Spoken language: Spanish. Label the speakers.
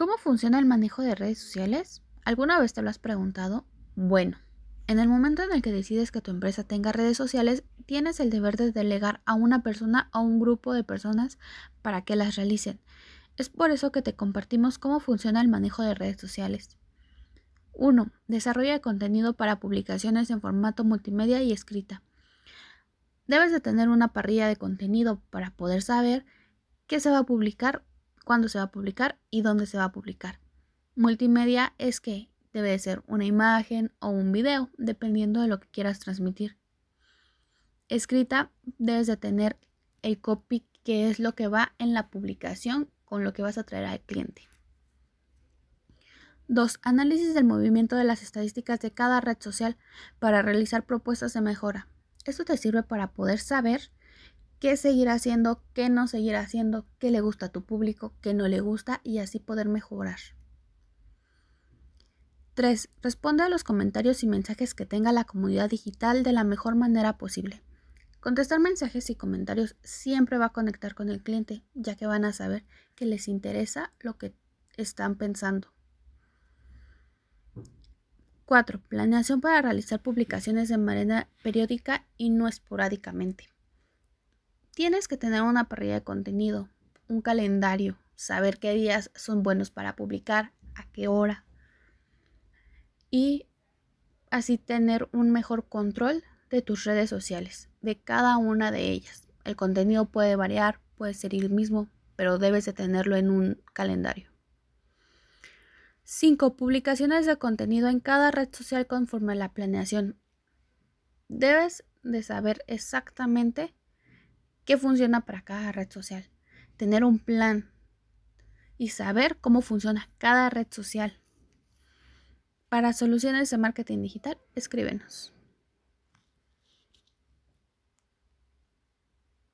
Speaker 1: ¿Cómo funciona el manejo de redes sociales? ¿Alguna vez te lo has preguntado? Bueno, en el momento en el que decides que tu empresa tenga redes sociales, tienes el deber de delegar a una persona o un grupo de personas para que las realicen. Es por eso que te compartimos cómo funciona el manejo de redes sociales. 1. Desarrollo de contenido para publicaciones en formato multimedia y escrita. Debes de tener una parrilla de contenido para poder saber qué se va a publicar cuándo se va a publicar y dónde se va a publicar. Multimedia es que debe ser una imagen o un video, dependiendo de lo que quieras transmitir. Escrita, debes de tener el copy, que es lo que va en la publicación con lo que vas a traer al cliente. 2. Análisis del movimiento de las estadísticas de cada red social para realizar propuestas de mejora. Esto te sirve para poder saber qué seguir haciendo, qué no seguir haciendo, qué le gusta a tu público, qué no le gusta y así poder mejorar. 3. Responde a los comentarios y mensajes que tenga la comunidad digital de la mejor manera posible. Contestar mensajes y comentarios siempre va a conectar con el cliente, ya que van a saber que les interesa lo que están pensando. 4. Planeación para realizar publicaciones de manera periódica y no esporádicamente. Tienes que tener una parrilla de contenido, un calendario, saber qué días son buenos para publicar, a qué hora. Y así tener un mejor control de tus redes sociales, de cada una de ellas. El contenido puede variar, puede ser el mismo, pero debes de tenerlo en un calendario. 5. Publicaciones de contenido en cada red social conforme a la planeación. Debes de saber exactamente qué funciona para cada red social, tener un plan y saber cómo funciona cada red social. Para soluciones de marketing digital, escríbenos.